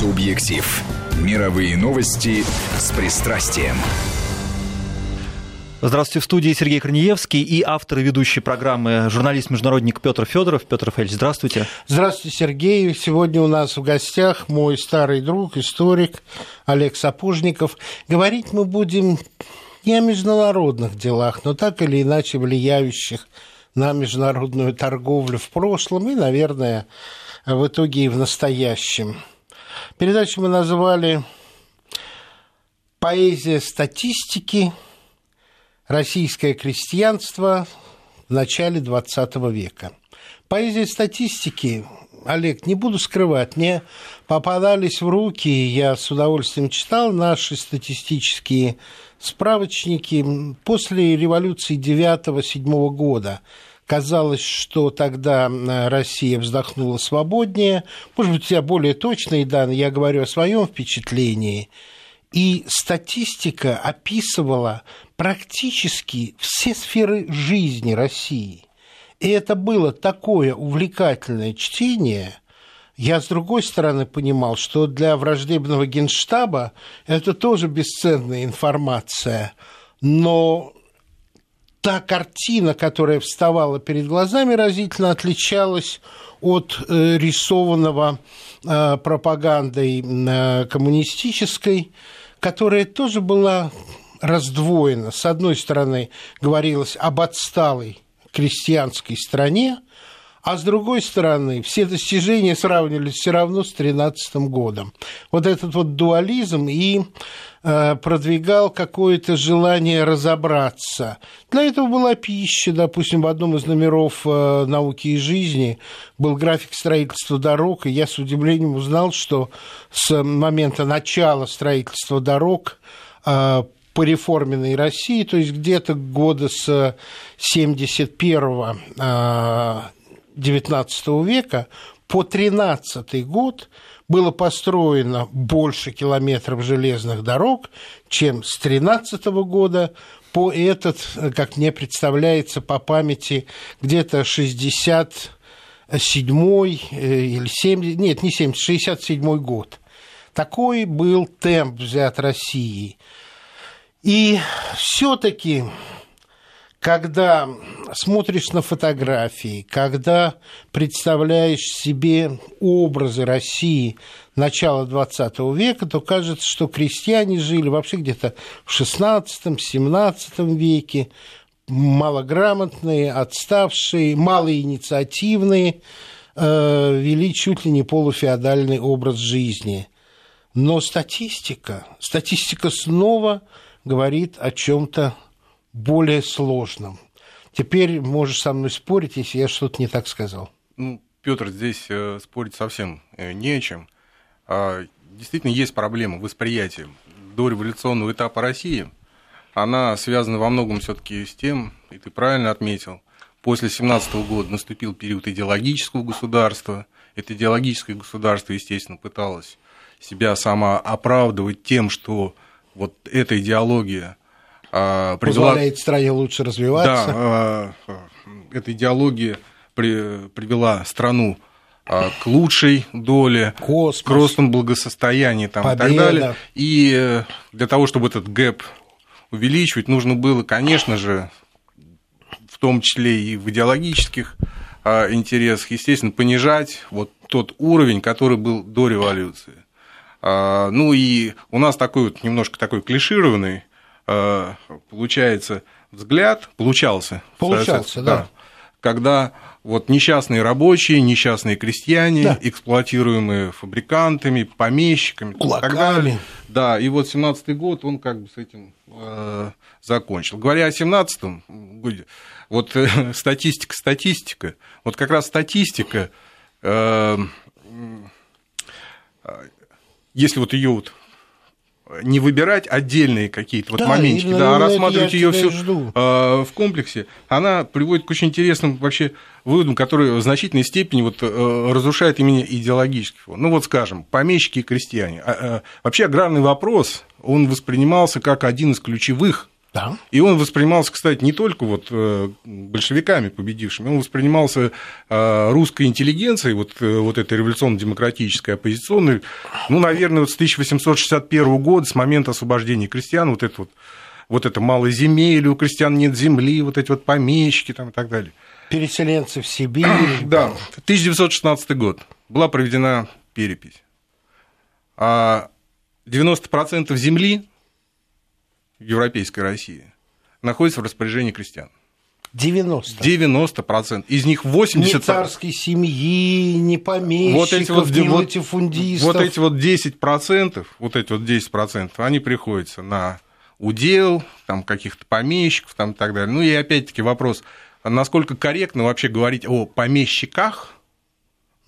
Субъектив. Мировые новости с пристрастием. Здравствуйте, в студии Сергей Корнеевский и автор и ведущий программы журналист-международник Петр Федоров. Петр Рафаэльевич, здравствуйте. Здравствуйте, Сергей. Сегодня у нас в гостях мой старый друг, историк Олег Сапожников. Говорить мы будем не о международных делах, но так или иначе влияющих на международную торговлю в прошлом и, наверное, в итоге и в настоящем. Передачу мы назвали «Поэзия статистики. Российское крестьянство в начале XX века». Поэзия статистики, Олег, не буду скрывать, мне попадались в руки, я с удовольствием читал наши статистические справочники после революции 9-7 года – Казалось, что тогда Россия вздохнула свободнее. Может быть, тебя более точные данные, я говорю о своем впечатлении. И статистика описывала практически все сферы жизни России. И это было такое увлекательное чтение. Я, с другой стороны, понимал, что для враждебного генштаба это тоже бесценная информация. Но та картина, которая вставала перед глазами, разительно отличалась от э, рисованного э, пропагандой э, коммунистической, которая тоже была раздвоена. С одной стороны, говорилось об отсталой крестьянской стране, а с другой стороны, все достижения сравнивались все равно с 2013 годом. Вот этот вот дуализм и э, продвигал какое-то желание разобраться. Для этого была пища, допустим, в одном из номеров э, «Науки и жизни» был график строительства дорог, и я с удивлением узнал, что с момента начала строительства дорог э, по реформенной России, то есть где-то года с 71 XIX века по 13 год было построено больше километров железных дорог, чем с 13 года по этот, как мне представляется, по памяти, где-то 60 седьмой э, или 70, нет, не 70, 67 год. Такой был темп взят Россией. И все-таки когда смотришь на фотографии, когда представляешь себе образы России начала XX века, то кажется, что крестьяне жили вообще где-то в XVI-XVII веке, малограмотные, отставшие, малоинициативные, э, вели чуть ли не полуфеодальный образ жизни. Но статистика, статистика снова говорит о чем-то более сложным. Теперь можешь со мной спорить, если я что-то не так сказал. Ну, Петр, здесь э, спорить совсем э, не о чем. А, действительно, есть проблема восприятия дореволюционного этапа России. Она связана во многом все-таки с тем, и ты правильно отметил, после 17 года наступил период идеологического государства. Это идеологическое государство, естественно, пыталось себя самооправдывать тем, что вот эта идеология привела... Позволяет стране лучше развиваться. Да, а, эта идеология при, привела страну а, к лучшей доле, Космос, к росту благосостояния там, и так далее. И э, для того, чтобы этот gap увеличивать, нужно было, конечно же, в том числе и в идеологических интересах, естественно, понижать вот тот уровень, который был до революции. Ну и у нас такой вот немножко такой клишированный получается взгляд, получался. Получался, да. да. Когда вот несчастные рабочие, несчастные крестьяне, да. эксплуатируемые фабрикантами, помещиками Кулаками. так далее. Да, и вот 17-й год он как бы с этим э, закончил. Говоря о 17-м годе, вот э, статистика, статистика, вот как раз статистика, э, э если вот ее вот не выбирать отдельные какие-то вот да, моментики, да, а рассматривать ее все в комплексе, она приводит к очень интересным вообще выводам, которые в значительной степени вот э, разрушают именно идеологический фон. Ну вот скажем, помещики и крестьяне. А, а, вообще аграрный вопрос, он воспринимался как один из ключевых Да. И он воспринимался, кстати, не только вот э, большевиками победившими, он воспринимался э, русской интеллигенцией, вот, э, вот этой революционно-демократической, оппозиционной, ну, наверное, вот с 1861 года, с момента освобождения крестьян, вот это вот, вот это малоземелье, у крестьян нет земли, вот эти вот помещики там и так далее. Переселенцы в Сибирь. Да, 1916 год. Была проведена перепись. А 90% земли европейской России находится в распоряжении крестьян. 90. 90%. Из них 80%. Не царской семьи, не помещиков, вот эти вот, не вот, латифундистов. Вот эти вот 10%, вот эти вот 10%, они приходятся на удел, там каких-то помещиков там, и так далее. Ну и опять-таки вопрос, насколько корректно вообще говорить о помещиках,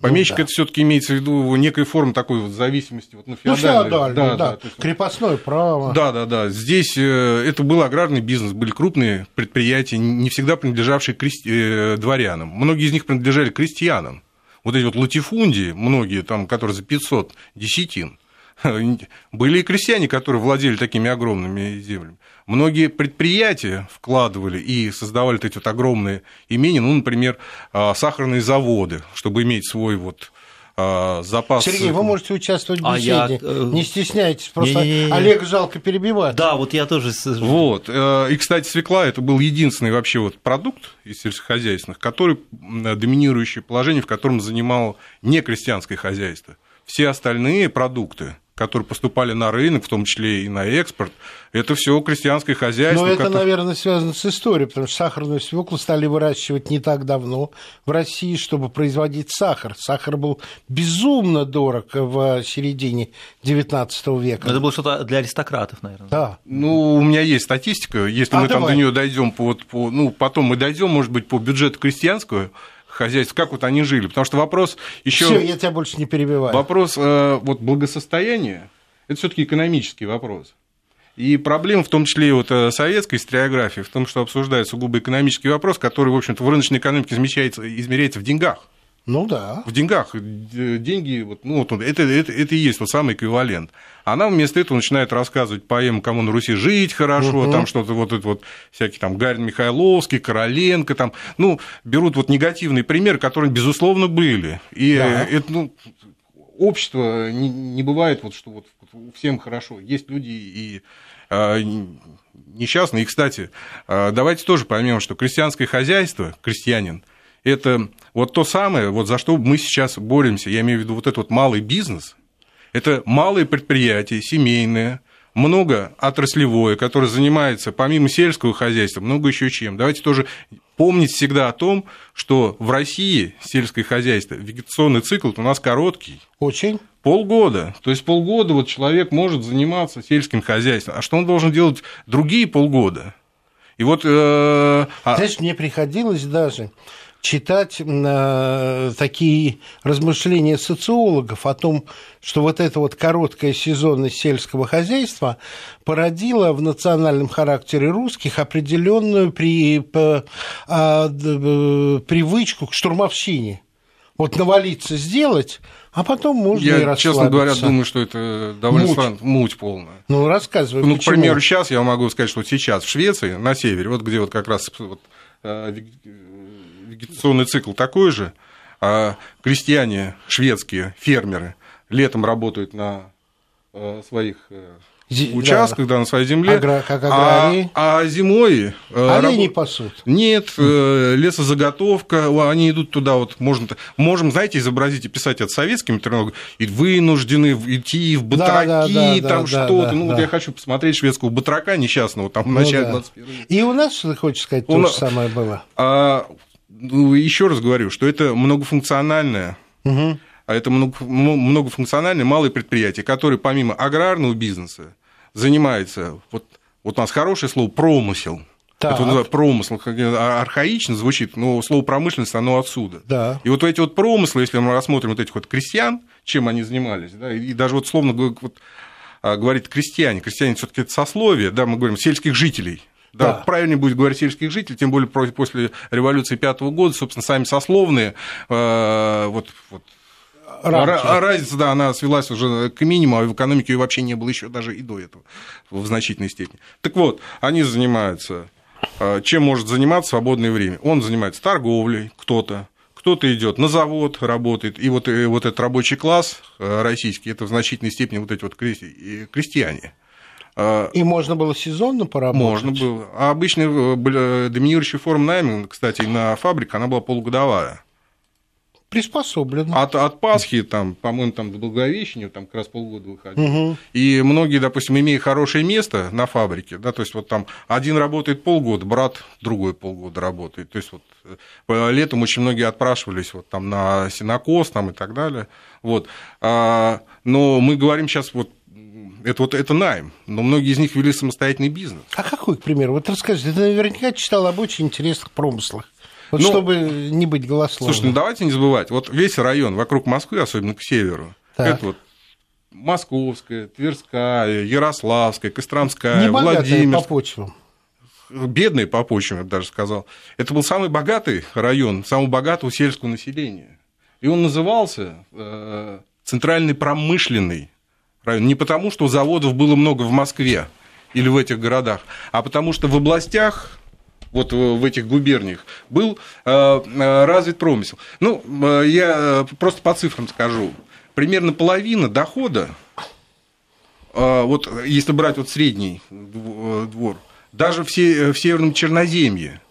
Помещик ну, да. это все-таки имеется в виду некой формы такой вот зависимости вот, ну, феодальной. Ну, феодальной, да, да. да. Есть, Крепостное право. Да, да, да. Здесь э, это был аграрный бизнес, были крупные предприятия, не всегда принадлежавшие крести... Э, дворянам. Многие из них принадлежали крестьянам. Вот эти вот латифундии, многие там, которые за 500 десятин, были и крестьяне, которые владели такими огромными землями. Многие предприятия вкладывали и создавали эти вот огромные имения, ну, например, а, сахарные заводы, чтобы иметь свой вот а, запас. Сергей, вы можете участвовать в беседе. А я... Э, не стесняйтесь, просто не, не, не. Олег жалко перебивать. Да, вот я тоже. Вот. Э, и, кстати, свекла это был единственный вообще вот продукт из сельскохозяйственных, который доминирующее положение, в котором занимало не крестьянское хозяйство. Все остальные продукты которые поступали на рынок, в том числе и на экспорт, это все крестьянское хозяйство. Но это, которое... наверное, связано с историей, потому что сахарную свеклу стали выращивать не так давно в России, чтобы производить сахар. Сахар был безумно дорог в середине XIX века. это было что-то для аристократов, наверное. Да. Ну, у меня есть статистика, если а мы давай. там до нее дойдем по, по, ну, потом мы дойдем, может быть, по бюджету крестьянского хозяйств, как вот они жили. Потому что вопрос еще... Все, я тебя больше не перебиваю. Вопрос э, вот, благосостояния, это все таки экономический вопрос. И проблема, в том числе и вот э, советской историографии, в том, что обсуждается сугубо экономический вопрос, который, в общем-то, в рыночной экономике измеряется, измеряется в деньгах. Ну да. В деньгах. Деньги, вот, ну, вот, это, это, это и есть тот самый эквивалент. Она вместо этого начинает рассказывать поэму «Кому на Руси жить хорошо», угу. там что-то вот это вот, всякие там Гарин Михайловский, Короленко, там, ну, берут вот негативные примеры, которые, безусловно, были. И да. это, ну, общество не, не бывает вот, что вот всем хорошо. Есть люди и а, несчастные. И, кстати, а, давайте тоже поймем, что крестьянское хозяйство, крестьянин, это вот то самое, вот за что мы сейчас боремся, я имею в виду вот этот вот малый бизнес, это малые предприятия, семейные, много отраслевое, которое занимается помимо сельского хозяйства, много еще чем. Давайте тоже помнить всегда о том, что в России сельское хозяйство, вегетационный цикл у нас короткий. Очень. Полгода. То есть полгода вот человек может заниматься сельским хозяйством. А что он должен делать другие полгода? И вот... Э, а Знаешь, мне приходилось даже читать э, такие размышления социологов о том, что вот эта вот короткая сезонность сельского хозяйства породила в национальном характере русских определенную при, по, а, э, привычку к штурмовщине. Вот навалиться сделать, а потом можно я, и расслабиться. честно говоря, думаю, что это довольно муть, странно, муть полная. Ну, рассказывай, Ну, почему? к примеру, сейчас я могу сказать, что сейчас в Швеции, на севере, вот где вот как раз вот, э, вегетационный цикл такой же, а крестьяне шведские, фермеры, летом работают на э, своих э, участках, да. да, на своей земле. Агра, как а, а зимой... Э, Олени раб... пасут. Нет, лесозаготовка, они идут туда, вот можно, можем, знаете, изобразить и писать это советскими терминологами, и вынуждены идти в батраки, да, да, да, там да, что-то. Да, ну, да. вот я хочу посмотреть шведского батрака несчастного там в ну, начале да. 21 И у нас, что ты хочешь сказать, у то нас... же самое было? А, ну, еще раз говорю, что это многофункциональное, угу. а это многофункциональное малое предприятие, которое помимо аграрного бизнеса занимается, вот, вот у нас хорошее слово промысел. Так. Это промысл а, архаично звучит, но слово промышленность, оно отсюда. Да. И вот эти вот промыслы, если мы рассмотрим вот этих вот крестьян, чем они занимались, да, и даже вот словно вот, а, говорит крестьяне, крестьяне все таки это сословие, да, мы говорим сельских жителей, да, да. правильнее будет говорить сельских жителей, тем более после революции пятого года, собственно, сами сословные, э, вот, вот рамки. Разница, да, она свелась уже к минимуму, а в экономике ее вообще не было еще даже и до этого в значительной степени. Так вот, они занимаются а, чем может заниматься в свободное время? Он занимается торговлей, кто-то, кто-то идет на завод, работает, и вот, и вот этот рабочий класс э, российский, это в значительной степени вот эти вот крестьяне. А, и можно было сезонно поработать? Можно было. А обычно э, доминирующая форма найма, кстати, на фабрике, она была полугодовая приспособлено. От, от Пасхи, там, по-моему, там до Благовещения, там как раз полгода выходил. Угу. И многие, допустим, имея хорошее место на фабрике, да, то есть вот там один работает полгода, брат другой полгода работает. То есть вот э, летом очень многие отпрашивались вот там на синокос там и так далее. Вот. А, но мы говорим сейчас вот это вот это найм, но многие из них вели самостоятельный бизнес. А какой, к примеру? Вот расскажите, ты наверняка читал об очень интересных промыслах. Вот ну, чтобы не быть голословным. Слушай, ну давайте не забывать, вот весь район вокруг Москвы, особенно к северу, так. это вот Московская, Тверская, Ярославская, Костромская, Владимирская. по почвам. Бедные по почвам, я бы даже сказал. Это был самый богатый район, самый богатого сельского населения. И он назывался э, центральный промышленный район. Не потому, что заводов было много в Москве или в этих городах, а потому что в областях вот в этих губерниях, был э, э, развит промысел. Ну, э, я просто по цифрам скажу. Примерно половина дохода, вот если брать вот средний двор, даже в Северном Черноземье,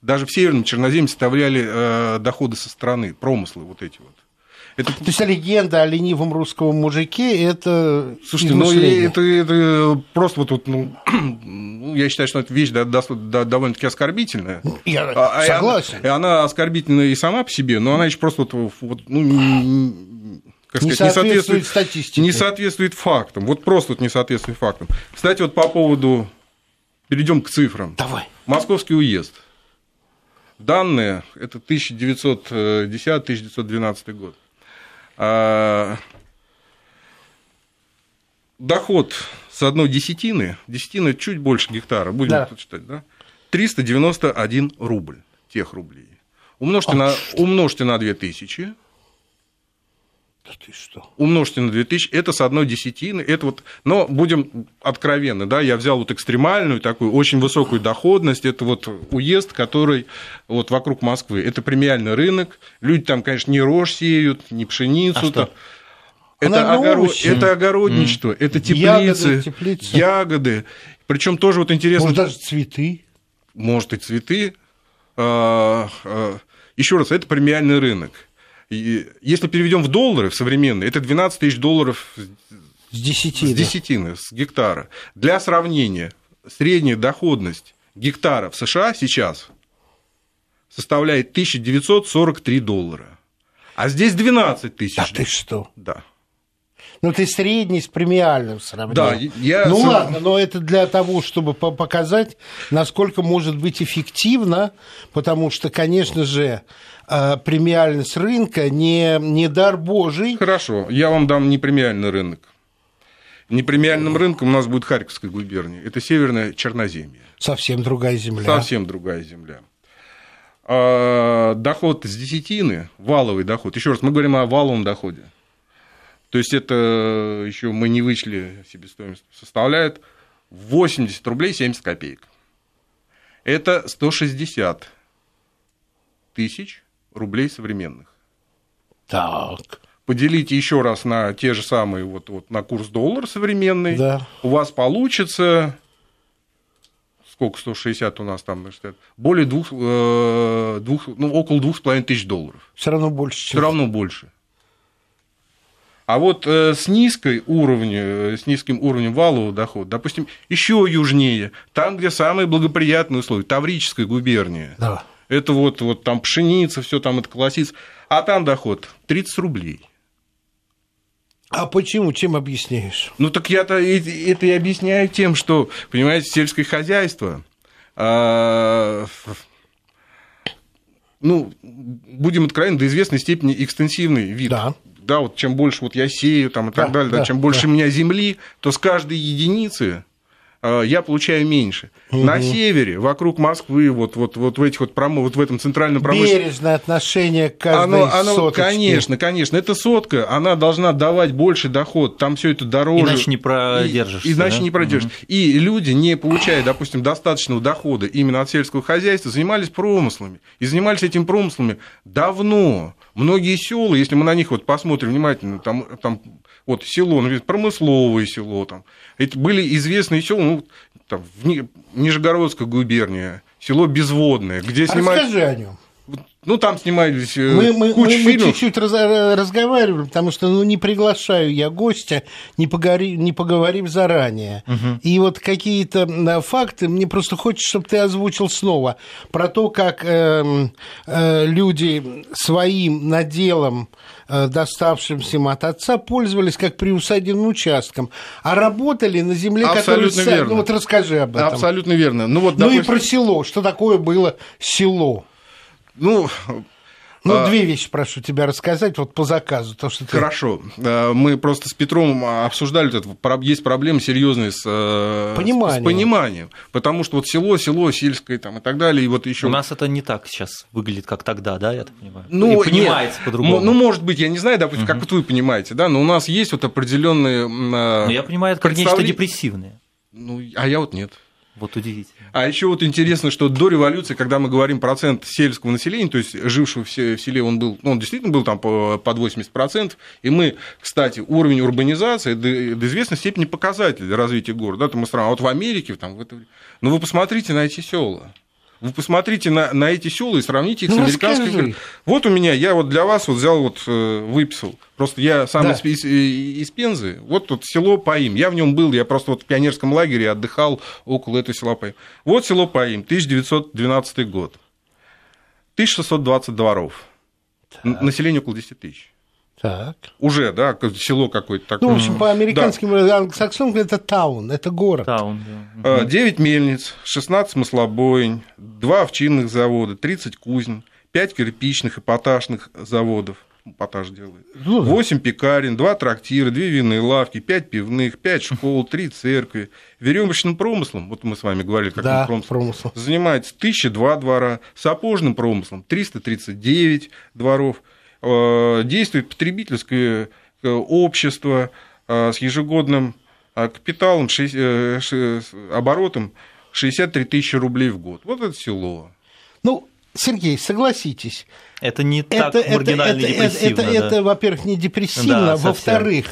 даже в Северном Черноземье составляли доходы со стороны, промыслы вот эти вот. Это... То есть легенда о ленивом русском мужике это. Слушайте, ну это, это просто вот, вот ну, я считаю, что это вещь да, да, да, довольно-таки оскорбительная. Я а, согласен. И она, и она оскорбительная и сама по себе, но она еще просто вот, вот ну, как не сказать, соответствует, не соответствует статистике. Не соответствует фактам. Вот просто вот не соответствует фактам. Кстати, вот по поводу. Перейдем к цифрам. Давай. Московский уезд. Данные это 1910-1912 год. А, доход с одной десятины, десятина чуть больше гектара, будем да. тут считать, да? 391 рубль тех рублей. Умножьте, а на, умножьте на 2000, да ты что? Умножьте на 2000, это с одной десятины, это вот, но будем откровенны, да, я взял вот экстремальную такую, очень высокую доходность, это вот уезд, который вот вокруг Москвы, это премиальный рынок, люди там, конечно, не рожь сеют, не пшеницу, а там, это, огород, это огородничество, mm. это теплицы, ягоды, теплицы. ягоды. Причем тоже вот интересно. Может, даже цветы. Может, и цветы. А, а, Еще раз, это премиальный рынок. И если переведем в доллары, в современные, это 12 тысяч долларов с десятины. С десятины, с гектара. Для сравнения, средняя доходность гектара в США сейчас составляет 1943 доллара. А здесь 12 тысяч. Да ты что? Да. Ну, ты средний с премиальным сравнил. Да, я... Ну, ладно, но это для того, чтобы показать, насколько может быть эффективно, потому что, конечно же, а, премиальность рынка не, не дар Божий. Хорошо, я вам дам не премиальный рынок. Непремиальным рынком у нас будет Харьковская губерния. Это северная Черноземье. Совсем другая земля. Совсем другая земля. А доход с десятины, валовый доход, еще раз, мы говорим о валовом доходе. То есть это еще мы не вычли себестоимость, составляет 80 рублей 70 копеек. Это 160 тысяч рублей современных. Так. Поделите еще раз на те же самые, вот, вот на курс доллара современный. Да. У вас получится сколько 160 у нас там, более двух, э, двух ну, около двух с половиной тысяч долларов. Все равно больше. Все равно больше. А вот э, с низкой уровнем, э, с низким уровнем валового дохода, допустим, еще южнее, там, где самые благоприятные условия, Таврическая губерния. Да это вот, вот там пшеница, все там это колосится, а там доход 30 рублей. А почему? Чем объясняешь? Ну, так я-то это и объясняю тем, что, понимаете, сельское хозяйство, а, ну, будем откровенны, до известной степени экстенсивный вид. Да. Да, вот чем больше вот я сею там, и так да, далее, да, чем больше да. у меня земли, то с каждой единицы я получаю меньше. Угу. На севере, вокруг Москвы, вот, вот, вот в этих вот, промо, вот в этом центральном промышленном... Бережное отношение к каждой оно, оно, соточке. Конечно, конечно. Эта сотка, она должна давать больше доход, там все это дороже. Иначе не продержишься. И, иначе да? не продержишься. Угу. И люди, не получая, допустим, достаточного дохода именно от сельского хозяйства, занимались промыслами. И занимались этими промыслами давно. Многие села, если мы на них вот посмотрим внимательно, там, там вот село, например, промысловое село, там, это были известные села, ну, там, в Нижегородской губернии, село Безводное, где снимали... Расскажи о нем. Ну, там снимались э, мы, мы, куча мы, фильмов. Мы чуть-чуть раз, разговаривали, потому что ну, не приглашаю я гостя, не, погори, не поговорим заранее. Угу. И вот какие-то факты мне просто хочется, чтобы ты озвучил снова про то, как э, э, люди своим наделом, доставшимся им от отца, пользовались как приусадебным участком, а работали на земле, Абсолютно которая... верно. Ну, вот расскажи об этом. Абсолютно верно. Ну, вот, допустим... ну и про село, что такое было село. Ну, ну, а... две вещи прошу тебя рассказать вот по заказу. То, что ты... Хорошо. Э, мы просто с Петром обсуждали, это. есть проблемы серьезные с, э, пониманием. с пониманием. Потому что вот село, село, сельское там, и так далее. И вот еще... У нас это не так сейчас выглядит, как тогда, да, я так понимаю? Ну, и понимается по-другому. Ну, может быть, я не знаю, допустим, угу. как вы понимаете, да, но у нас есть вот определенные... Ну, я понимаю, это как нечто депрессивное. Ну, а я вот нет. Вот удивительно. А еще вот интересно, что до революции, когда мы говорим процент сельского населения, то есть жившего в селе, он был, ну, он действительно был там под 80%, и мы, кстати, уровень урбанизации до, до известной степени показатель развития города, да, там страна, а вот в Америке, там, в это... ну, вы посмотрите на эти села. Вы посмотрите на, на эти села и сравните их ну, с американскими. Вот у меня, я вот для вас вот взял, вот э, выписал. Просто я сам да. из, из, из Пензы. Вот тут село Паим. Я в нем был, я просто вот в пионерском лагере отдыхал около этого села Паим. Вот село Паим, 1912 год. 1620 дворов. Так. Население около 10 тысяч. Так. Уже, да, село какое-то такое. Ну, в общем, по американским да. англосаксонам это таун, это город. Таун, да. 9 мельниц, 16 маслобоинь, 2 овчинных завода, 30 кузнь, 5 кирпичных и поташных заводов. Поташ делает. Ну, 8 пекарен, 2 трактира, 2 винные лавки, 5 пивных, 5 школ, 3 церкви. Веревочным промыслом, вот мы с вами говорили, как да, промысл, промысл, занимается 1002 двора, сапожным промыслом 339 дворов, Э, действует потребительское э, общество э, с ежегодным капиталом, оборотом 63 тысячи рублей в год. Вот это село. Ну, Сергей, согласитесь. Это не так это, маргинально это, депрессивно. Это, да? это, это, во-первых, не депрессивно, да, во-вторых,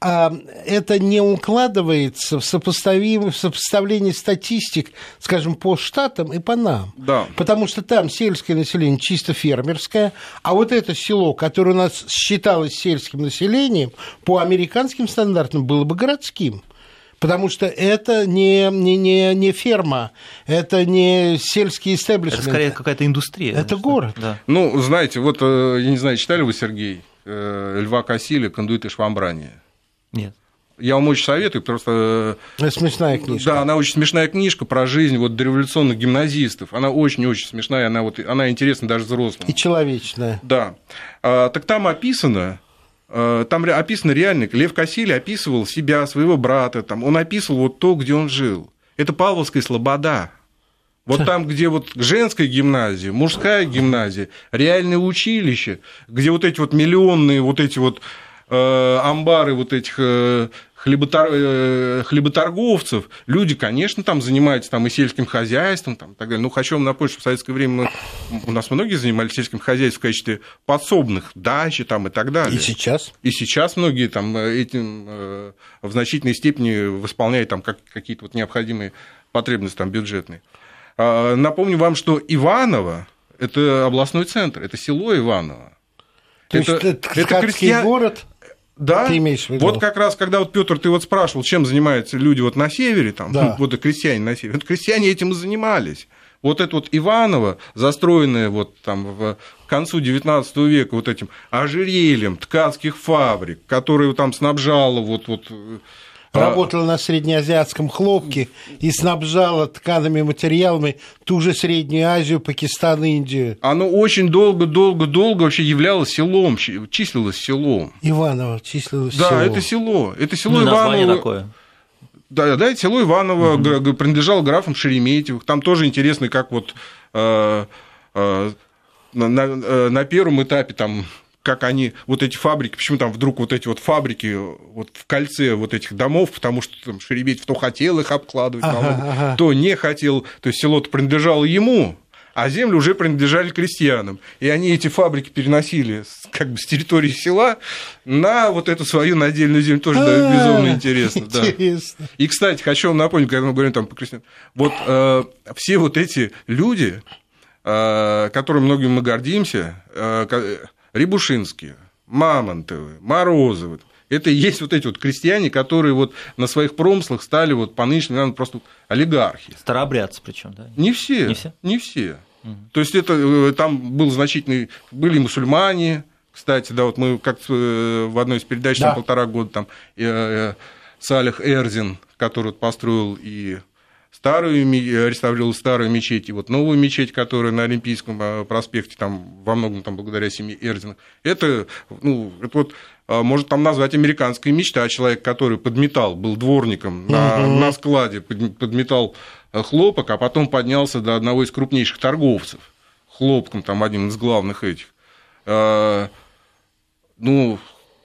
а, это не укладывается в, сопоставим, в сопоставлении статистик, скажем, по штатам и по нам. Да. Потому что там сельское население чисто фермерское, а вот это село, которое у нас считалось сельским населением, по американским стандартам было бы городским. Потому что это не, не, не, не ферма, это не сельский истеблишмент. Это скорее какая-то индустрия. Это город. Да. Ну, знаете, вот, э, я не знаю, читали вы, Сергей, э, Льва Кассиля «Кондуит и швамбрание»? Нет. Я вам очень советую, просто... Э, это смешная книжка. Да, она очень смешная книжка про жизнь вот дореволюционных гимназистов. Она очень-очень смешная, она, вот, она интересна даже взрослым. И человечная. Да. А, так там описано, там описано реально, Лев Кассиль описывал себя, своего брата, там, он описывал вот то, где он жил. Это Павловская слобода. Вот там, где вот женская гимназия, мужская гимназия, реальное училище, где вот эти вот миллионные вот эти вот Э, амбары вот этих э, хлеботор... Э, хлеботорговцев, люди, конечно, там занимаются там и сельским хозяйством, там, и так далее. Ну, хочу вам напомнить, что в советское время мы... у нас многие занимались сельским хозяйством в качестве подсобных дачи там, и так далее. И сейчас? И сейчас многие там этим в значительной степени восполняют там какие-то вот необходимые потребности там бюджетные. А, напомню вам, что Иваново – это областной центр, это село Иваново. То это, есть это, это крестьян... город? Да, ты имеешь в виду? вот как раз, когда вот Петр, ты вот спрашивал, чем занимаются люди вот на севере, там, да. вот крестьяне на севере, вот крестьяне этим и занимались. Вот это вот Иваново, застроенное вот там в концу XIX века вот этим ожерельем ткацких фабрик, которые там снабжало вот, вот а работала на среднеазиатском хлопке и снабжала ткаными материалами ту же Среднюю Азию, Пакистан, Индию. Оно очень долго-долго-долго вообще являлось селом, числилось селом. Иваново числилось да, селом. Да, это село. Это село ну, Иваново. такое. Да, да, село Иваново угу. принадлежало графам Шереметьевых. Там тоже интересно, как вот э, э, на, на, э, на первом этапе там как они, вот эти фабрики, почему там вдруг вот эти вот фабрики вот в кольце вот этих домов, потому что там Шереметьев то хотел их обкладывать, ага, ага. то не хотел, то есть село-то принадлежало ему, а земли уже принадлежали крестьянам. И они эти фабрики переносили как бы с территории села на вот эту свою надельную землю. Тоже да, безумно интересно. Интересно. Да. И, кстати, хочу вам напомнить, когда мы говорим там по крестьянам, вот э, все вот эти люди, э, которыми многими мы гордимся, э, Рябушинские, Мамонтовы, Морозовы. Это и есть вот эти вот крестьяне, которые вот на своих промыслах стали вот по нынешнему, наверное, просто олигархи. Старообрядцы причем, да? Не все. Не все? Не все. Угу. То есть это э, там был значительный, были мусульмане, кстати, да, вот мы как э, в одной из передач да. там полтора года там э, э, Салих Эрзин, который вот построил и старую, э, реставрировал старую мечеть, и вот новую мечеть, которая на Олимпийском э, проспекте, там во многом там благодаря семье Эрдина. Это, ну, это вот э, может там назвать американская мечта, человек, который подметал, был дворником на, угу. на складе, подметал хлопок, а потом поднялся до одного из крупнейших торговцев хлопком, там один из главных этих. Ну,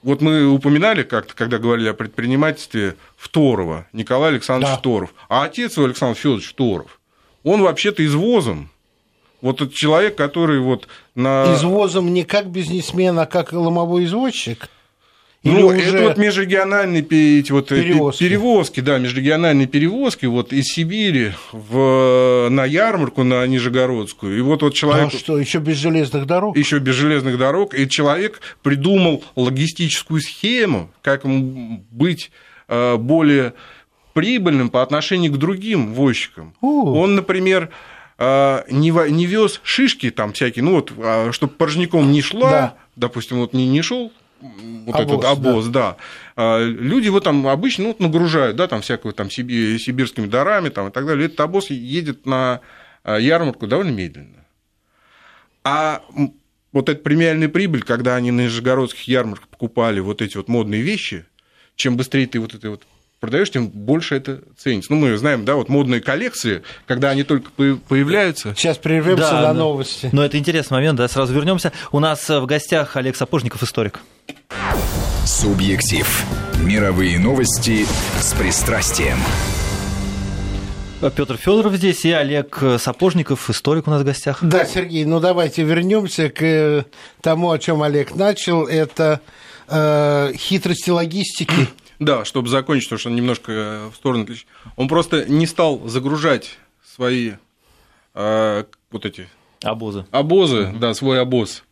вот мы упоминали как-то, когда говорили о предпринимательстве Второго, Николай Александрович да. Второв. А отец его, Александр Федорович Второв, он вообще-то извозом. Вот этот человек, который вот на... Извозом не как бизнесмен, а как ломовой извозчик? Ну, уже... это вот межрегиональные эти вот э, перевозки. перевозки, да, межрегиональные перевозки вот из Сибири в, на ярмарку, на Нижегородскую. И вот вот человек... А что, еще без железных дорог? Еще без железных дорог. И человек придумал логистическую схему, как быть э, более прибыльным по отношению к другим возчикам. У. Он, например, э, не вез шишки там всякие, ну вот, а, чтобы порожняком не шла, да. допустим, вот не, не шел вот обоз, этот обоз, да. да. Люди его там обычно ну, нагружают, да, там всякого там сибирскими дарами там, и так далее. Этот обоз едет на а, ярмарку довольно медленно. А вот эта премиальная прибыль, когда они на нижегородских ярмарках покупали вот эти вот модные вещи, чем быстрее ты вот это вот продаешь, тем больше это ценится. Ну, мы знаем, да, вот модные коллекции, когда они только появляются. Сейчас прервемся да, на да. новости. Но это интересный момент, да, сразу вернемся. У нас в гостях Олег Сапожников, историк. Субъектив. Мировые новости с пристрастием. Петр Федоров здесь и Олег Сапожников, историк у нас в гостях. Да, Сергей, ну давайте вернемся к э, тому, о чем Олег начал. Это э, хитрости логистики. Да, чтобы закончить, потому что он немножко э, в сторону Он просто не стал загружать свои э, вот эти обозы. Обозы, угу. да, свой обоз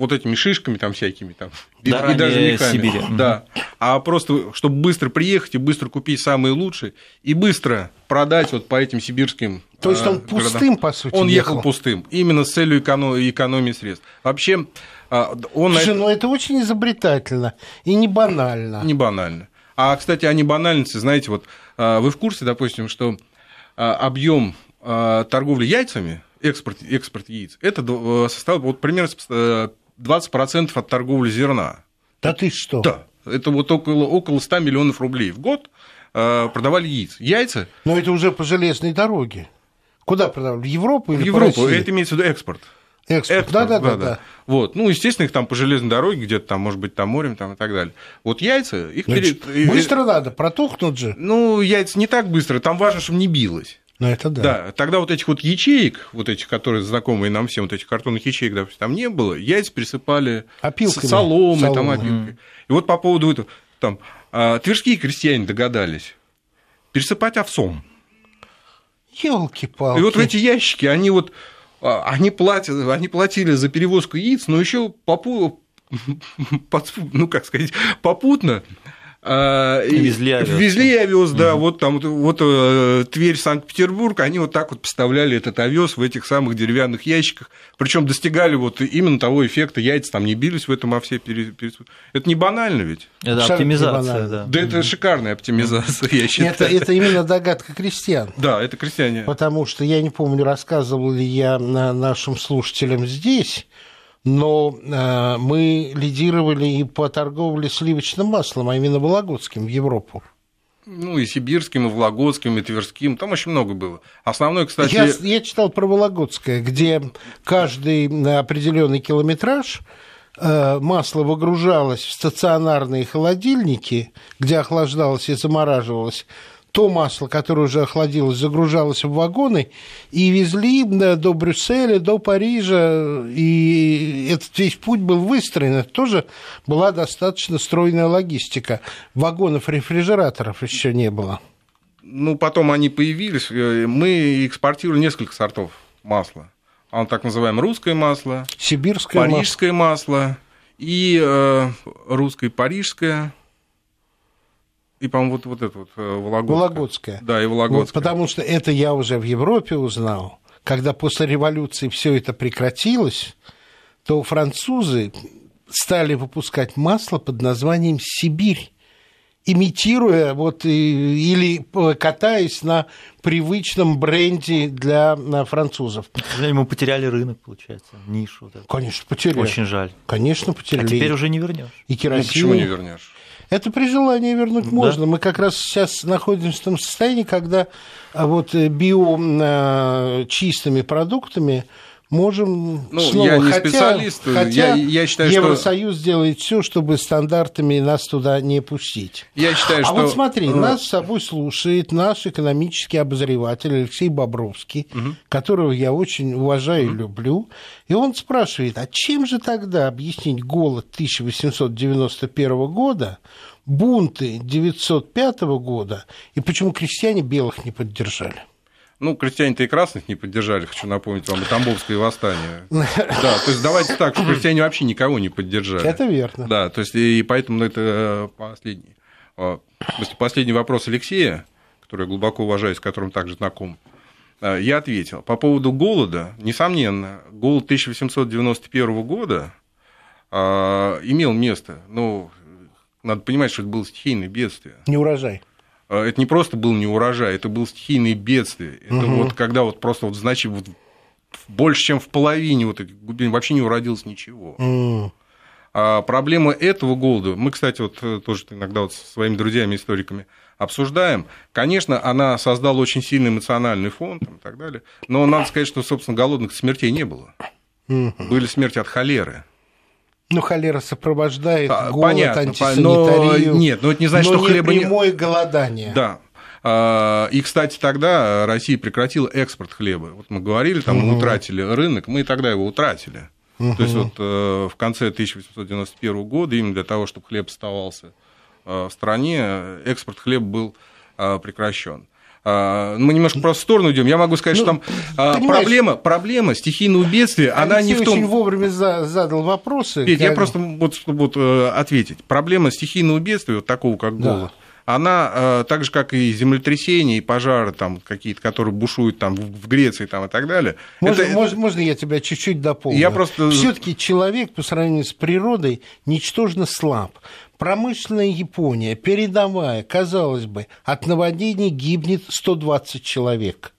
вот этими шишками там всякими там и, и даже мехами. Сибири. Да. А просто, чтобы быстро приехать и быстро купить самые лучшие и быстро продать вот по этим сибирским То есть он э, пустым, городам. по сути, Он ехал, ехал пустым, именно с целью экономии средств. Вообще, а, он... Слушай, ну это очень изобретательно и не банально. Не банально. А, кстати, о небанальности, знаете, вот а, вы в курсе, допустим, что а, объем торговли яйцами, экспорт, экспорт яиц, это э, составил вот примерно 20% от торговли зерна. Да ты что? Да. Это вот около, около 100 миллионов рублей в год э, продавали яиц. Яйца... Но это уже по железной дороге. Куда продавали? В Европу или В Европу. Это имеется в виду экспорт. Экспорт, экспорт да, да, да, да. Вот. Ну, естественно, их там по железной дороге, где-то там, может быть, там морем там, и так далее. Вот яйца, их Значит, перед... Быстро надо, протухнут же. Ну, яйца не так быстро, там важно, чтобы не билось. Ну, это да. Да, тогда вот этих вот ячеек, вот этих, которые знакомые нам всем, вот этих картонных ячеек, допустим, там не было, яйца присыпали опилками. соломой, соломой. там опилкой. И вот по поводу этого, там, а, тверские крестьяне догадались пересыпать овсом. Елки-палки. И вот в эти ящики, они вот, а, они, платят, они платили за перевозку яиц, но еще попу, ну, как сказать, попутно а, везли овес. Везли овес, да, угу. вот там вот э, Тверь, Санкт-Петербург, они вот так вот поставляли этот овес в этих самых деревянных ящиках, причем достигали вот именно того эффекта, яйца там не бились в этом овсе. Это не банально ведь? Это оптимизация, да. Да, это шикарная оптимизация, я считаю. Это, это именно догадка крестьян. Да, это крестьяне. Потому что я не помню, рассказывал ли я нашим слушателям здесь, но э, мы лидировали и по торговле сливочным маслом, а именно вологодским, в Европу. Ну, и сибирским, и вологодским, и тверским, там очень много было. Основной, кстати... Я, я читал про Вологодское, где каждый определенный километраж э, масло выгружалось в стационарные холодильники, где охлаждалось и замораживалось, то масло, которое уже охладилось, загружалось в вагоны и везли до Брюсселя, до Парижа. И этот весь путь был выстроен. Это тоже была достаточно стройная логистика. Вагонов-рефрижераторов еще не было. Ну, потом они появились. Э, мы экспортировали несколько сортов масла. Он так называемое русское масло, сибирское парижское масло, масло и э, русское парижское и, по-моему, вот, вот это вот э, Вологодское. Вологодское. Да, и Вологодское. Вот, потому что это я уже в Европе узнал. Когда после революции все это прекратилось, то французы стали выпускать масло под названием «Сибирь», имитируя вот, или катаясь на привычном бренде для французов. Мы потеряли рынок, получается, нишу. Вот Конечно, потеряли. Очень жаль. Конечно, потеряли. А теперь уже не вернешь. И керосин. Ну, почему не вернешь? Это при желании вернуть да. можно. Мы как раз сейчас находимся в том состоянии, когда а, вот э, био чистыми продуктами можем ну, снова, я не хотя, специалист, хотя я, я считаю, Евросоюз что... делает все, чтобы стандартами нас туда не пустить. Я считаю, а что... вот смотри, uh нас с собой слушает наш экономический обозреватель Алексей Бобровский, uh которого я очень уважаю uh и люблю, и он спрашивает, а чем же тогда объяснить голод 1891 года, бунты 905 года, и почему крестьяне белых не поддержали? Ну, крестьяне-то и красных не поддержали, хочу напомнить вам, и Тамбовское восстание. Да, то есть давайте так, что крестьяне вообще никого не поддержали. Это верно. Да, то есть и поэтому это э, последний, э, последний вопрос Алексея, который я глубоко уважаю, с которым также знаком. Э, я ответил. По поводу голода, несомненно, голод 1891 года имел место, но надо понимать, что это было стихийное бедствие. Не урожай. А, это не просто был не урожай, это был стихийное бедствие. Это угу. вот когда вот просто вот, значит, вот больше, чем в половине вот этих глубин вообще не уродилось ничего. Угу. А проблема этого голода, мы, кстати, вот э, тоже иногда вот со своими друзьями-историками обсуждаем, конечно, она создала очень сильный эмоциональный фон там, и так далее, но надо сказать, что, собственно, голодных смертей не было. Угу. Были смерти от холеры. Ну, холера сопровождает а, голод, понятно, антисанитарию. Но, нет, ну это не значит, но что хлеба не прямое голодание. Да. А, и, кстати, тогда Россия прекратила экспорт хлеба. Вот мы говорили, там угу. мы утратили рынок, мы и тогда его утратили. Угу. То есть вот э, в конце 1891 года именно для того, чтобы хлеб оставался э, в стране, экспорт хлеба был э, прекращен. А, мы немножко просто в сторону идем. Я могу сказать, ну, что там а, проблема, проблема стихийного бедствия, Алексей она не в том... очень вовремя задал вопросы. Петь, я просто вот, вот, э, ответить. Проблема стихийного бедствия, вот такого как голод, да. она э, так же, как и землетрясения, и пожары там какие-то, которые бушуют там в Греции там, и так далее. Можно, это... можно, можно я тебя чуть-чуть дополню? Я просто... Все-таки человек по сравнению с природой ничтожно слаб. Промышленная Япония, передовая, казалось бы, от наводнений гибнет 120 человек.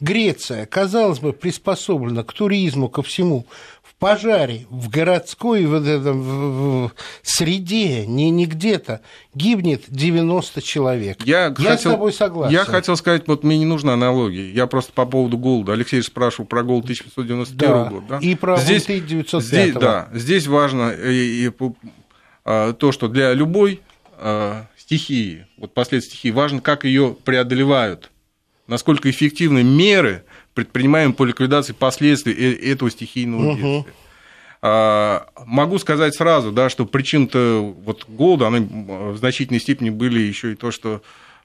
Греция, казалось бы, приспособлена к туризму, ко всему. В пожаре, в городской в, в, в, в среде, не, не где-то, гибнет 90 человек. Я, я хотел, с тобой согласен. Я хотел сказать, вот мне не нужна аналогия. Я просто по поводу голода. Алексей спрашивал про голод 1591 да, года. Да? И про здесь, 1905 здесь, Да, здесь важно и, и то, что для любой а, стихии, вот последствия стихии, важно, как ее преодолевают, насколько эффективны меры, предпринимаемые по ликвидации последствий э, этого стихийного бедствия. Угу. Могу сказать сразу, да, что причин-то вот голода, они в значительной степени были еще и то, что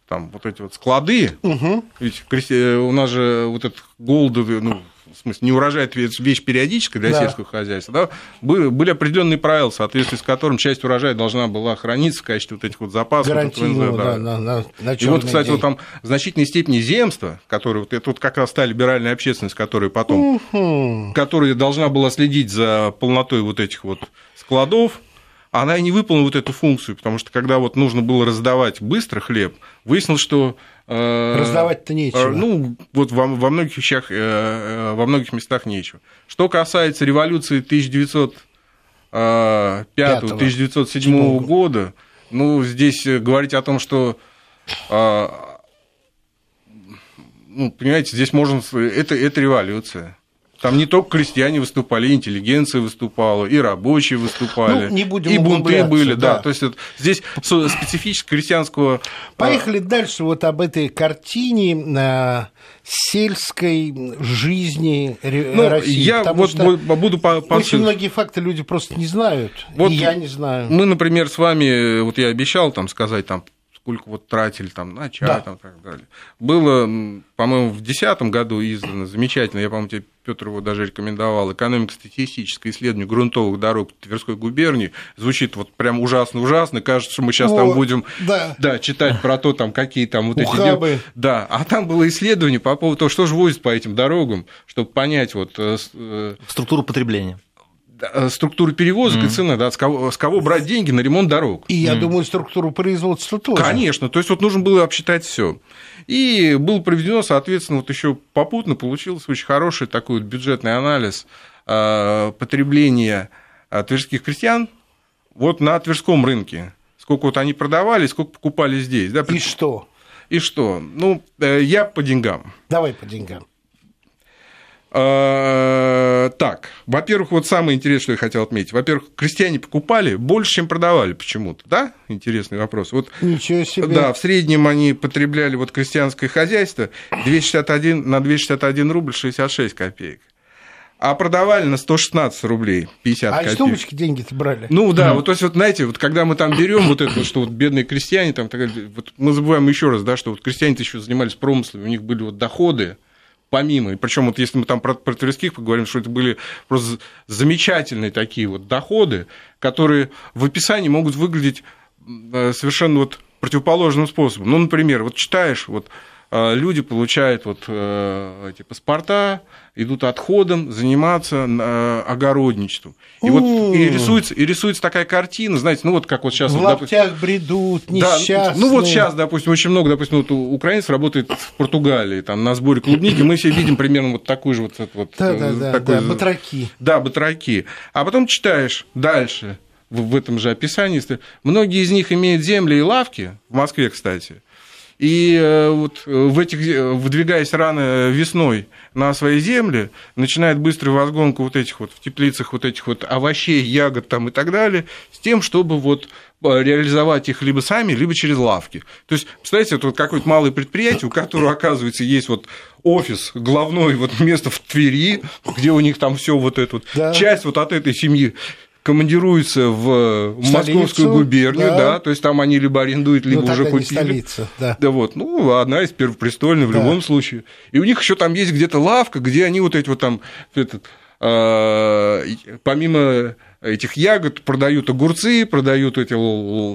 там вот эти вот склады, угу. ведь у нас же вот этот голод, ну, в смысле, не урожай это вещь периодическая для да. сельского хозяйства, да, были, определенные правила, в соответствии с которым часть урожая должна была храниться в качестве вот этих вот запасов. Вот, да, на, на, на И вот, кстати, день. вот там в значительной степени земства, которые вот это вот как раз та либеральная общественность, которая потом, угу. которая должна была следить за полнотой вот этих вот складов, она и не выполнила вот эту функцию, потому что когда вот нужно было раздавать быстро хлеб, выяснилось, что э, Раздавать-то нечего. Ну, вот во, во многих вещах, э, э, во многих местах нечего. Что касается революции 1905-1907 года, ну, здесь говорить о том, что ну, понимаете, здесь можно... Это, это революция. Там не только крестьяне выступали, и интеллигенция выступала, и рабочие выступали, ну, не будем и бунты были, да. да. То есть это, здесь специфически крестьянского. А, Поехали дальше вот об этой картине на сельской жизни ну, России. Я вот буду по, по очень многие факты люди просто не знают, вот и я не знаю. Мы, например, с вами, вот я обещал там сказать там сколько вот тратили там на чай да. там, и так далее. Было, по-моему, в 2010 году издано замечательно, я, по-моему, тебе, Петр его даже рекомендовал, экономико-статистическое исследование грунтовых дорог Тверской губернии. Звучит вот прям ужасно-ужасно, кажется, что мы сейчас О, там будем да. Да, читать про то, там, какие там вот Ухабы. эти... Да, а там было исследование по поводу того, что же возят по этим дорогам, чтобы понять вот... Э, э, Структуру потребления. Э, структуру перевозок mm-hmm. и цены, да, с кого, с кого брать деньги на ремонт дорог. И я mm-hmm. думаю, структуру производства тоже. Конечно, то есть вот нужно было обсчитать все. И был проведено, соответственно, вот еще попутно получился очень хороший такой вот бюджетный анализ э, потребления э, тверских крестьян вот на Тверском рынке. Сколько вот они продавали, сколько покупали здесь. Да? И что? И что? Ну, я по деньгам. Давай по деньгам. А, так, во-первых, вот самое интересное, что я хотел отметить. Во-первых, крестьяне покупали больше, чем продавали почему-то, да? Интересный вопрос. Вот, Ничего себе. Да, в среднем они потребляли вот крестьянское хозяйство 261, на 261 рубль 66 копеек. А продавали на 116 рублей 50 а копеек. А из тумбочки деньги-то брали? Ну да, mm. вот то есть вот знаете, вот когда мы там берем вот это, что вот бедные крестьяне, там, вот мы забываем еще раз, да, что вот крестьяне-то еще занимались промыслами, у них были вот доходы, помимо, и причем вот если мы там про, про Тверских поговорим, что это были просто замечательные такие вот доходы, которые в описании могут выглядеть э, совершенно вот противоположным способом. Ну, например, вот читаешь, вот люди получают вот э, эти паспорта, идут отходом заниматься э, огородничеством. И вот и рисуется, и рисуется такая картина, знаете, ну вот как вот сейчас... В вот, лаптях допустим, бредут, несчастные. Да, ну вот сейчас, допустим, очень много, допустим, вот украинец работает в Португалии, там на сборе клубники, мы себе видим примерно вот такую же вот... вот да, да, да, такой, да, батраки. Да, батраки. А потом читаешь дальше, в этом же описании, многие из них имеют земли и лавки, в Москве, кстати, и э, вот э, в этих, э, выдвигаясь рано весной на свои земли, начинает быструю возгонку вот этих вот в теплицах вот этих вот овощей, ягод там и так далее, с тем, чтобы вот реализовать их либо сами, либо через лавки. То есть, представляете, это вот какое-то малое предприятие, у которого, оказывается, есть вот офис, главное вот место в Твери, где у них там все вот это вот, да. часть вот от этой семьи командируются в Столицу, Московскую губернию, да. да, то есть там они либо арендуют, либо ну, уже купили. Столица, да. да, вот, ну, одна из первопрестольных в да. любом случае. И у них еще там есть где-то лавка, где они вот эти вот там, этот, э, помимо этих ягод продают огурцы, продают эти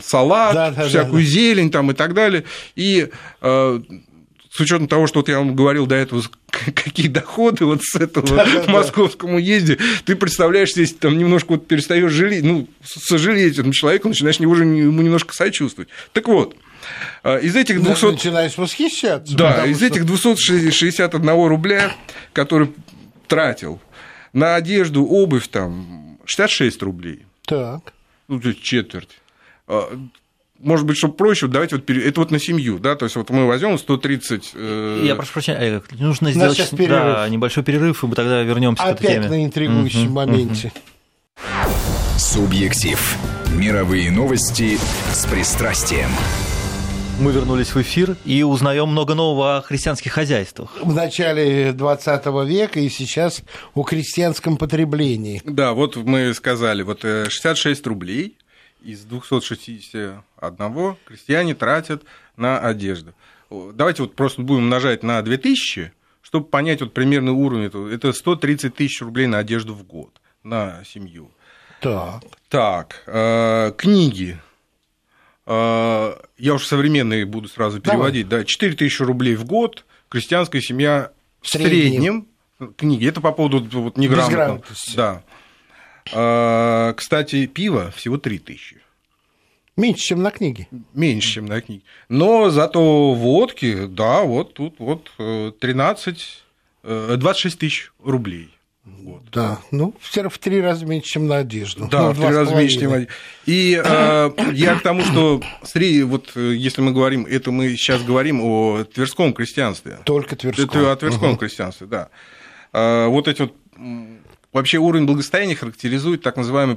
салат, да, да, всякую да, да. зелень там и так далее. И э, с учетом того, что вот я вам говорил до этого, какие доходы вот с этого да, да, московскому езде, ты представляешь, если там немножко вот перестаешь жалеть, ну, сожалеть этому человеку, начинаешь его уже ему немножко сочувствовать. Так вот, а, из этих 200... Начинаешь восхищаться. Да, из что... этих 261 рубля, который тратил на одежду, обувь там 66 рублей. Так. Ну, то есть четверть а, может быть, чтобы проще, давайте вот это вот на семью, да, то есть вот мы возьмем 130... Э... Я прошу прощения, нужно сделать да, небольшой перерыв, и мы тогда вернемся Опять к этой теме. на интригующем угу, моменте. Субъектив. Мировые новости с пристрастием. Мы вернулись в эфир и узнаем много нового о христианских хозяйствах. В начале 20 века и сейчас о крестьянском потреблении. Да, вот мы сказали, вот 66 э, рублей из 261 крестьяне тратят на одежду. Давайте вот просто будем умножать на 2000, чтобы понять вот примерный уровень. Это 130 тысяч рублей на одежду в год, на семью. Так. Так, э, книги. Э, я уж современные буду сразу переводить. Давай. Да, 4 тысячи рублей в год, крестьянская семья в среднем. среднем книги. Это по поводу вот, неграмотности. Да. А, кстати, пиво всего 3 тысячи. Меньше, чем на книге. Меньше, чем на книге. Но зато водки, да, вот тут вот 13, э, 26 э, тысяч рублей. в год. Да, ну, все в три раза меньше, чем на одежду. Да, ну, в три раза меньше, чем на одежду. И э, я к тому, что среди, вот если мы говорим, это мы сейчас говорим о тверском крестьянстве. Только тверском. Это о тверском угу. крестьянстве, да. Э, вот эти вот Вообще уровень благосостояния характеризует так называемое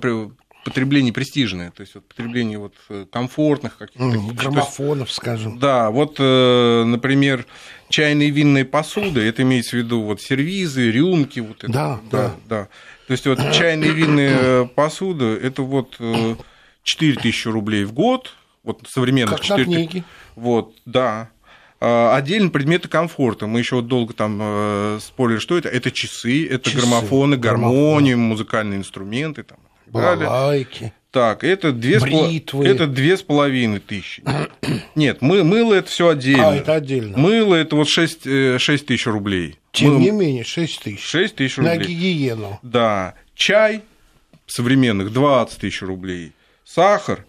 потребление престижное, то есть вот потребление вот э, комфортных каких-то... Граммофонов, скажем. Да, вот, э, например, чайные винные посуды, это имеется в виду вот сервизы, рюмки, вот это. Да, да. да. То есть вот чайные винные э, посуды, это вот 4 тысячи рублей в год, вот современных как 4 книги. Вот, да. А, отдельно предметы комфорта. Мы еще вот долго там спорили, что это. Это часы, это часы, граммофоны, гармонии, музыкальные инструменты. Там, Балалайки. Так, это две, Бритвы. это две с половиной тысячи. Нет, мы, мыло это все отдельно. А, это отдельно. Мыло это вот 6, 6 э, тысяч рублей. Тем Мы... не менее, 6 тысяч. 6 тысяч рублей. На гигиену. Да. Чай современных 20 тысяч рублей. Сахар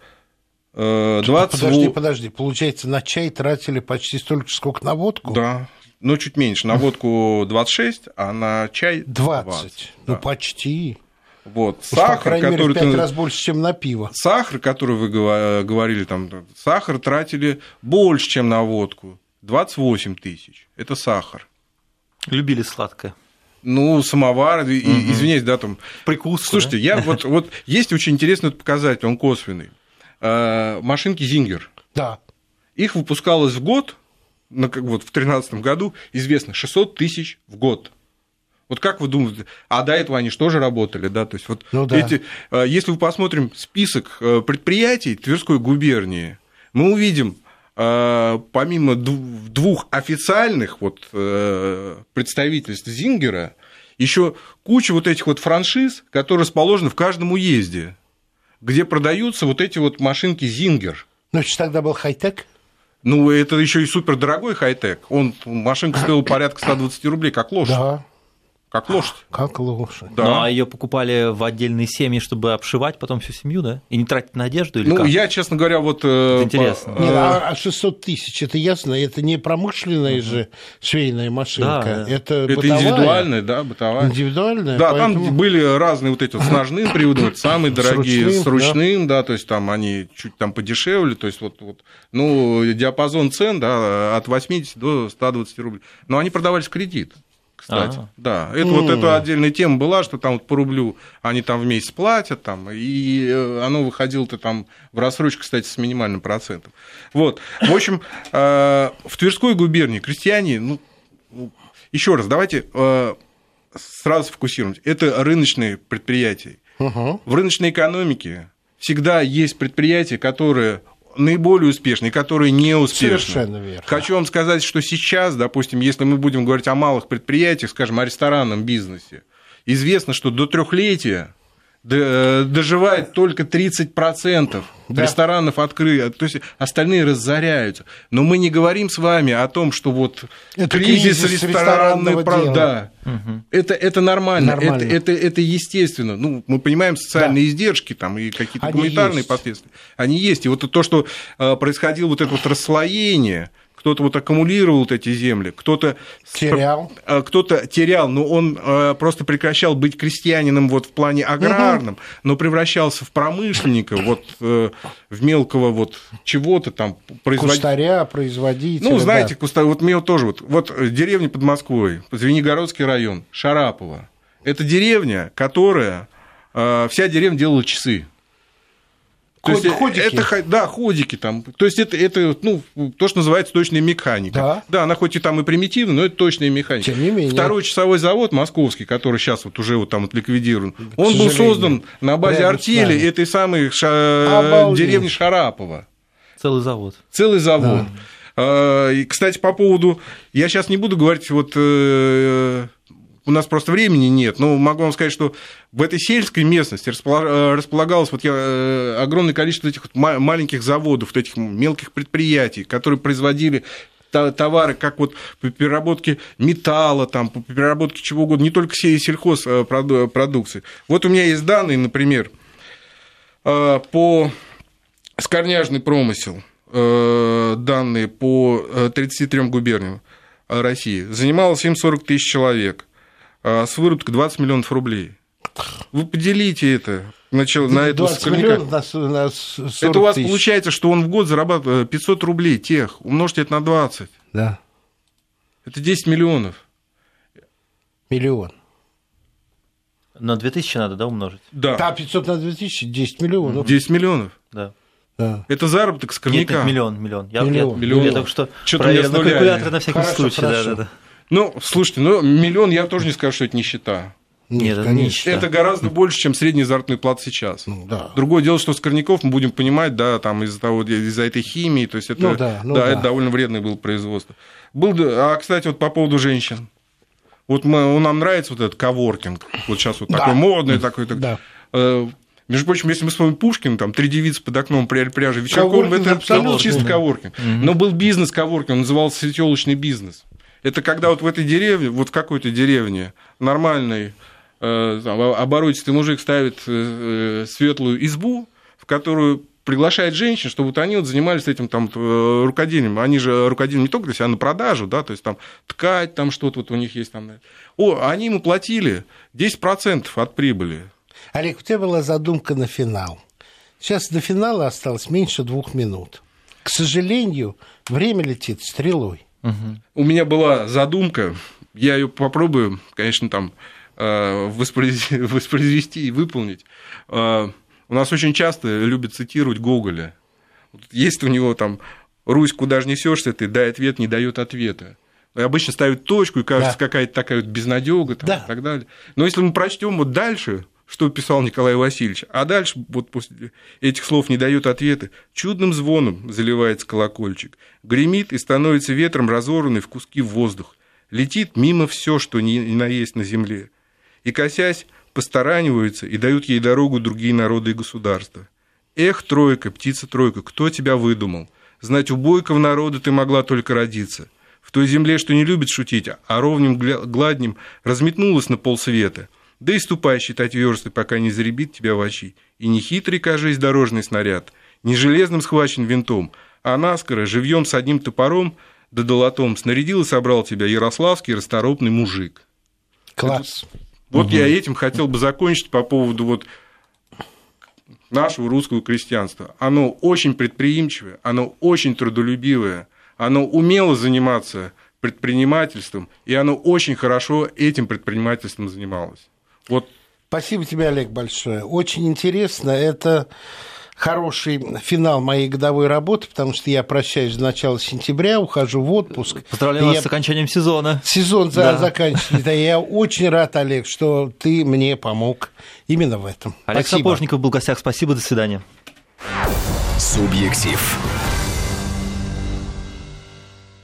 20... Э, подожди, подожди. Получается, на чай тратили почти столько сколько на водку? Да. Ну, чуть меньше. На водку 26, а на чай 20. 20 ну, да. почти. Вот. Сахар, Уж, который мере, в 5 раз больше, чем на пиво. Сахар, который вы говорили, там, сахар тратили больше, чем на водку. 28 тысяч. Это сахар. Любили сладкое. Ну, самовар, угу. извиняюсь, да, там. Прикус. Слушайте, да? я вот, вот есть очень интересный показатель, он косвенный. А, машинки Зингер. Да. Их выпускалось в год, как вот в 2013 году, известно, 600 тысяч в год. Вот как вы думаете, а до этого они же работали, да, то есть вот ну, да. эти, э, если мы посмотрим список э, предприятий Тверской губернии, мы увидим, э, помимо двух официальных вот представительств Зингера, еще куча вот этих вот франшиз, которые расположены в каждом уезде, где продаются вот эти вот машинки Зингер. Ну, что тогда был хай-тек? Ну, это еще и супер дорогой хай-тек. Он, машинка стоила порядка 120 рублей, как лошадь. Да. Как лошадь. Как лошадь. Да. Ну, а ее покупали в отдельные семьи, чтобы обшивать потом всю семью, да? И не тратить на одежду или Ну, как? я, честно говоря, вот... Э, это интересно. По... Нет, а 600 тысяч, это ясно, это не промышленная угу. же швейная машинка, да. это Это бытовая. индивидуальная, да, бытовая. Индивидуальная, Да, поэтому... там были разные вот эти вот с ножным приводом, самые дорогие, с ручным, да. да, то есть там они чуть там подешевле, то есть вот, вот ну, диапазон цен, да, от 80 до 120 рублей. Но они продавались в кредит кстати. А-а-а. Да, это вот эта отдельная тема была, что там вот по рублю они там в месяц платят, там, и э, оно выходило-то там в рассрочку, кстати, с минимальным процентом. Вот, в общем, э, в Тверской губернии крестьяне, ну, еще раз, давайте э, сразу фокусируемся. Это рыночные предприятия. Угу. В рыночной экономике всегда есть предприятия, которые наиболее успешные, которые не успешны. Совершенно верно. Хочу вам сказать, что сейчас, допустим, если мы будем говорить о малых предприятиях, скажем, о ресторанном бизнесе, известно, что до трехлетия доживает только 30% да. ресторанов открыли, то есть остальные разоряются. Но мы не говорим с вами о том, что вот это кризис, кризис ресторанной про... да, угу. это, это нормально, нормально. Это, это, это естественно. Ну, мы понимаем социальные да. издержки там, и какие-то гуманитарные последствия. Они есть. И вот то, что э, происходило вот это вот расслоение, кто-то вот аккумулировал вот эти земли, кто-то терял, э, кто-то терял, но он э, просто прекращал быть крестьянином вот в плане аграрном, угу. но превращался в промышленника, вот э, в мелкого вот чего-то там производителя. Кустаря, производителя. Ну, знаете, да. кустарь, вот мне тоже вот, вот деревня под Москвой, Звенигородский район, Шарапово. Это деревня, которая вся деревня делала часы. То есть ходики. Это, да, ходики там. То есть это, это ну, то, что называется точная механика. Да. да, она хоть и там и примитивная, но это точная механика. Тем не менее. Второй часовой завод московский, который сейчас вот уже вот там вот ликвидирован, он был создан на базе артели этой самой ша... деревни Шарапова. Целый завод. Целый завод. Да. А, кстати, по поводу... Я сейчас не буду говорить вот э, у нас просто времени нет, но могу вам сказать, что в этой сельской местности э, располагалось вот я, э, огромное количество этих маленьких заводов, вот этих мелких предприятий, которые производили товары, как вот по переработке металла, там, по переработке чего угодно, не только сельхозпродукции. Вот у меня есть данные, например, э, по скорняжный промысел, данные по 33 губерниям России. Занимало 740 тысяч человек. С выработкой 20 миллионов рублей. Вы поделите это начал, на это миллионов на, на Это у вас тысяч. получается, что он в год зарабатывает 500 рублей тех. Умножьте это на 20. Да. Это 10 миллионов. Миллион. На 2000 надо, да, умножить? Да. Да, 500 на 2000, 10 миллионов. 10 миллионов? Да. Да. Это заработок с корняка. Нет, нет, миллион, миллион. Я, миллион. Я, миллион. я только что Что-то проверил на калькуляторе на всякий хорошо, случай. Хорошо. Да, да, да. Ну, слушайте, ну, миллион я тоже не скажу, что это нищета. Нет, это нищета. Это гораздо больше, чем средняя заработная плата сейчас. Ну, да. Другое дело, что Скорняков мы будем понимать, да, там из-за того, из-за этой химии, то есть это, ну, да, ну, да, да. это довольно вредное было производство. Был, а, кстати, вот по поводу женщин. Вот мы, нам нравится вот этот коворкинг. Вот сейчас вот да. такой модный такой. Да. Э, между прочим, если мы вспомним Пушкин, там три девицы под окном при пряже вечерком, это абсолютно чисто коворкинг. Mm-hmm. Но был бизнес коворкинг, он назывался светелочный бизнес. Это когда вот в этой деревне, вот в какой-то деревне нормальный э, оборотистый мужик ставит э, светлую избу, в которую приглашает женщин, чтобы вот они вот занимались этим там э, рукоделием. Они же рукоделием не только для себя, на продажу, да, то есть там ткать, там что-то вот у них есть там. О, они ему платили 10% от прибыли. Олег, у тебя была задумка на финал. Сейчас до финала осталось меньше двух минут. К сожалению, время летит стрелой. Угу. У меня была задумка, я ее попробую, конечно, там э, воспроизвести, воспроизвести и выполнить. Э, у нас очень часто любят цитировать Гоголя. Есть у него там «Русь, куда же несешься ты, дай ответ, не дает ответа». И обычно ставят точку, и кажется, да. какая-то такая вот безнадега там, да. и так далее. Но если мы прочтем вот дальше, что писал Николай Васильевич, а дальше вот после этих слов не дают ответы, чудным звоном заливается колокольчик, гремит и становится ветром разорванный в куски воздух, летит мимо все, что не наесть на земле, и, косясь, постараниваются и дают ей дорогу другие народы и государства. Эх, тройка, птица-тройка, кто тебя выдумал? Знать, у бойков народа ты могла только родиться. В той земле, что не любит шутить, а ровнем гладнем разметнулась на полсвета. Да и ступай считать версты, пока не заребит тебя в очи. И не хитрый, кажись, дорожный снаряд, не железным схвачен винтом, а наскоро, живьем с одним топором да долотом снарядил и собрал тебя ярославский расторопный мужик. Класс. Это, вот угу. я этим хотел бы закончить по поводу вот нашего русского крестьянства. Оно очень предприимчивое, оно очень трудолюбивое, оно умело заниматься предпринимательством, и оно очень хорошо этим предпринимательством занималось. Вот. Спасибо тебе, Олег, большое. Очень интересно. Это хороший финал моей годовой работы, потому что я прощаюсь до начала сентября, ухожу в отпуск. Поздравляю вас я... с окончанием сезона. Сезон да. заканчивается. Я очень рад, Олег, что ты мне помог именно в этом. Олег. Сапожников был в гостях. Спасибо, до свидания. Субъектив.